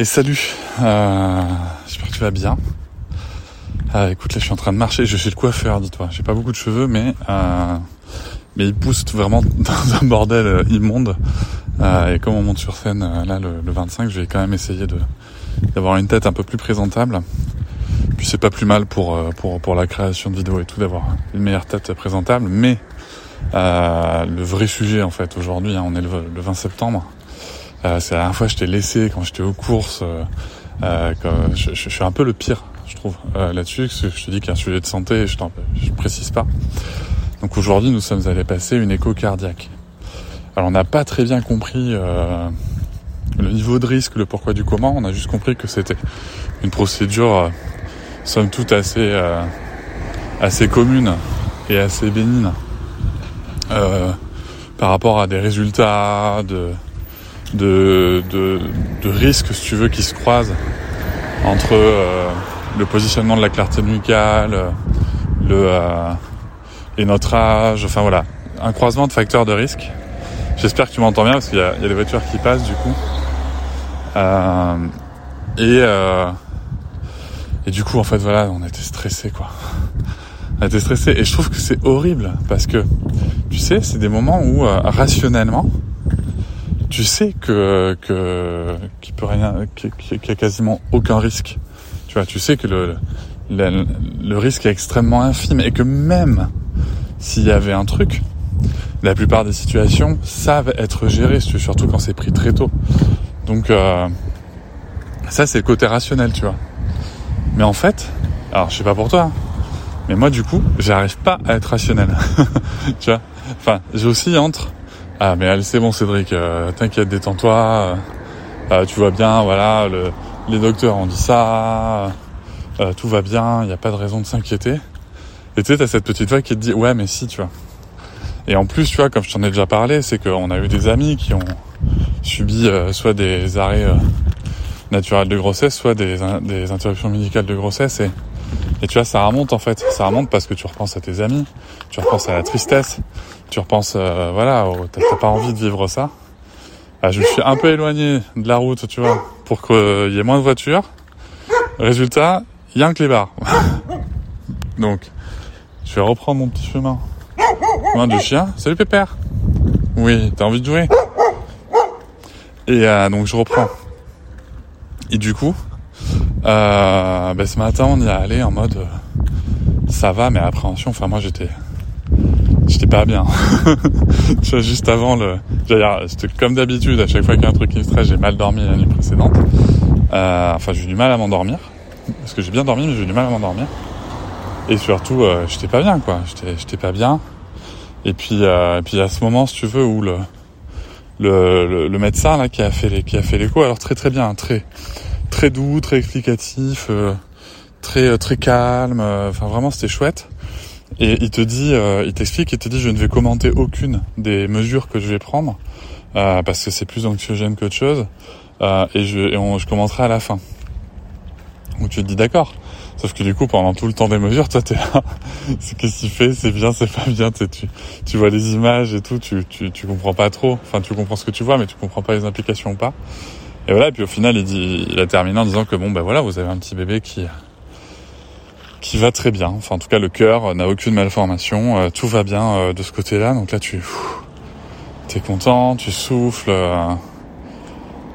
Et salut, euh, j'espère que tu vas bien. Euh, écoute, là je suis en train de marcher, je suis le coiffeur, dis-toi. J'ai pas beaucoup de cheveux, mais euh, mais il pousse vraiment dans un bordel euh, immonde. Euh, et comme on monte sur scène euh, là le, le 25, je vais quand même essayer de d'avoir une tête un peu plus présentable. Puis c'est pas plus mal pour pour pour la création de vidéos et tout d'avoir une meilleure tête présentable. Mais le vrai sujet en fait aujourd'hui, hein, on est le 20 septembre. Euh, c'est la dernière fois que je t'ai laissé quand j'étais aux courses. Euh, euh, je, je, je, suis un peu le pire, je trouve, euh, là-dessus. Je te dis qu'il y a un sujet de santé, je, je précise pas. Donc aujourd'hui, nous sommes allés passer une écho cardiaque. Alors on n'a pas très bien compris euh, le niveau de risque, le pourquoi du comment. On a juste compris que c'était une procédure, euh, somme toute, assez, assez commune et assez bénigne par rapport à des résultats de de, de, de risques, si tu veux, qui se croisent entre euh, le positionnement de la clarté nucale, le, euh, et notre âge, enfin voilà, un croisement de facteurs de risque. J'espère que tu m'entends bien parce qu'il y, y, a des voitures qui passent du coup. Euh, et, euh, et du coup, en fait, voilà, on était stressé quoi. On était stressé et je trouve que c'est horrible parce que, tu sais, c'est des moments où euh, rationnellement, tu sais que que qu'il peut rien, qu'il y a quasiment aucun risque. Tu vois, tu sais que le, le risque est extrêmement infime et que même s'il y avait un truc, la plupart des situations savent être gérées, surtout quand c'est pris très tôt. Donc euh, ça c'est le côté rationnel, tu vois. Mais en fait, alors je sais pas pour toi, mais moi du coup, j'arrive pas à être rationnel. tu vois? Enfin, j'ai aussi entre ah mais allez c'est bon Cédric, euh, t'inquiète, détends-toi, euh, tu vois bien, voilà, le, les docteurs ont dit ça, euh, tout va bien, il n'y a pas de raison de s'inquiéter. Et tu sais, t'as cette petite voix qui te dit ouais mais si, tu vois. Et en plus, tu vois, comme je t'en ai déjà parlé, c'est qu'on a eu des amis qui ont subi soit des arrêts naturels de grossesse, soit des, interruptions médicales de grossesse et tu vois, ça remonte en fait. Ça remonte parce que tu repenses à tes amis, tu repenses à la tristesse, tu repenses, euh, voilà, t'as pas envie de vivre ça. Ah, je me suis un peu éloigné de la route, tu vois, pour qu'il y ait moins de voitures. Résultat, il y a un clébard. Donc, je vais reprendre mon petit chemin. Loin de chien. Salut Pépère. Oui, t'as envie de jouer? Et euh, donc je reprends. Et du coup, euh, ben ce matin, on y est allé en mode euh, ça va, mais appréhension. Enfin, moi, j'étais j'étais pas bien. tu vois, juste avant le, c'était comme d'habitude. À chaque fois qu'il y a un truc qui me stresse, j'ai mal dormi la nuit précédente. Euh, enfin, j'ai eu du mal à m'endormir parce que j'ai bien dormi, mais j'ai eu du mal à m'endormir. Et surtout, euh, j'étais pas bien, quoi. J'étais, j'étais pas bien. Et puis, euh, et puis à ce moment, si tu veux, où le le, le, médecin là qui a fait les, qui a fait l'écho, alors très très bien, très très doux, très explicatif, euh, très très calme. euh, Enfin vraiment c'était chouette. Et il te dit, euh, il t'explique, il te dit je ne vais commenter aucune des mesures que je vais prendre euh, parce que c'est plus anxiogène qu'autre chose. Euh, et je, et on, je commenterai à la fin. Donc tu te dis d'accord. Sauf que du coup, pendant tout le temps des mesures, toi, t'es là. c'est qu'est-ce qu'il fait? C'est bien, c'est pas bien. Tu, tu vois les images et tout. Tu, tu, tu comprends pas trop. Enfin, tu comprends ce que tu vois, mais tu comprends pas les implications ou pas. Et voilà. Et puis au final, il dit, il a terminé en disant que bon, ben voilà, vous avez un petit bébé qui qui va très bien. Enfin, en tout cas, le cœur n'a aucune malformation. Euh, tout va bien euh, de ce côté-là. Donc là, tu es content, tu souffles. Euh,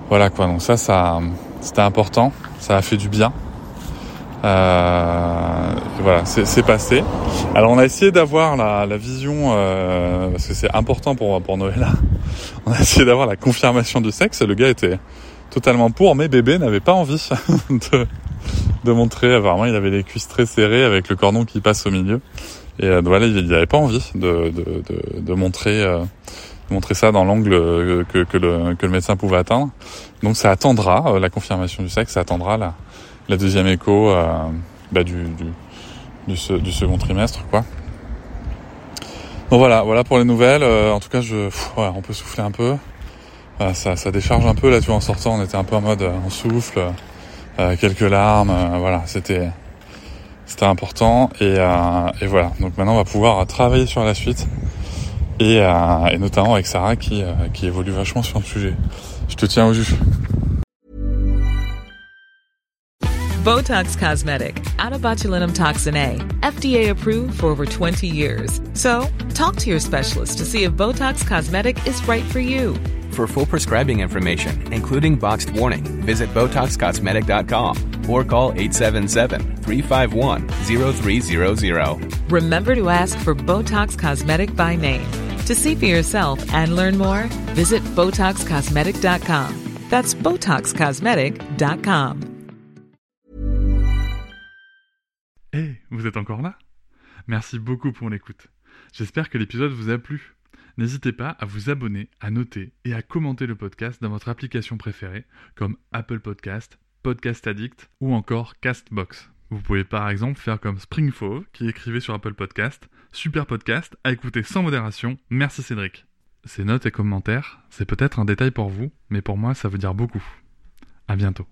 voilà quoi. Donc ça, ça, c'était important. Ça a fait du bien. Voilà, c'est passé. Alors on a essayé d'avoir la, la, vision, parce que c'est important pour, pour Noël. On a essayé d'avoir la confirmation du sexe. Le gars était totalement pour, mais bébé n'avait pas envie de, de montrer. Apparemment, il avait les cuisses très serrées avec le cordon qui passe au milieu. Et euh, voilà, il n'avait pas envie de, de, de, montrer, euh, montrer ça dans l'angle que, que, le, que le médecin pouvait atteindre. Donc ça attendra la confirmation du sexe, ça attendra la, la deuxième écho bah, du, du, du, second trimestre, quoi. Donc voilà, voilà pour les nouvelles. en tout cas, je, on peut souffler un peu. Ça, ça décharge un peu là, tu vois, en sortant, on était un peu en mode, on souffle, quelques larmes, voilà, c'était c'était important et, euh, et, voilà. Donc maintenant on va pouvoir travailler sur la suite et, euh, et notamment avec Sarah qui, euh, qui évolue vachement sur le sujet. Je te tiens au jus. Botox Cosmetic, out botulinum toxin A, FDA approved for over 20 years. So, talk to your specialist to see if Botox Cosmetic is right for you. For full prescribing information, including boxed warning, visit BotoxCosmetic.com or call 877-351-0300. Remember to ask for Botox Cosmetic by name. To see for yourself and learn more, visit BotoxCosmetic.com. That's BotoxCosmetic.com. Hey, eh, vous êtes encore là Merci beaucoup pour l'écoute. J'espère que l'épisode vous a plu. N'hésitez pas à vous abonner, à noter et à commenter le podcast dans votre application préférée, comme Apple Podcast, Podcast Addict ou encore Castbox. Vous pouvez par exemple faire comme Springfove qui écrivait sur Apple Podcast Super podcast à écouter sans modération, merci Cédric. Ces notes et commentaires, c'est peut-être un détail pour vous, mais pour moi ça veut dire beaucoup. À bientôt.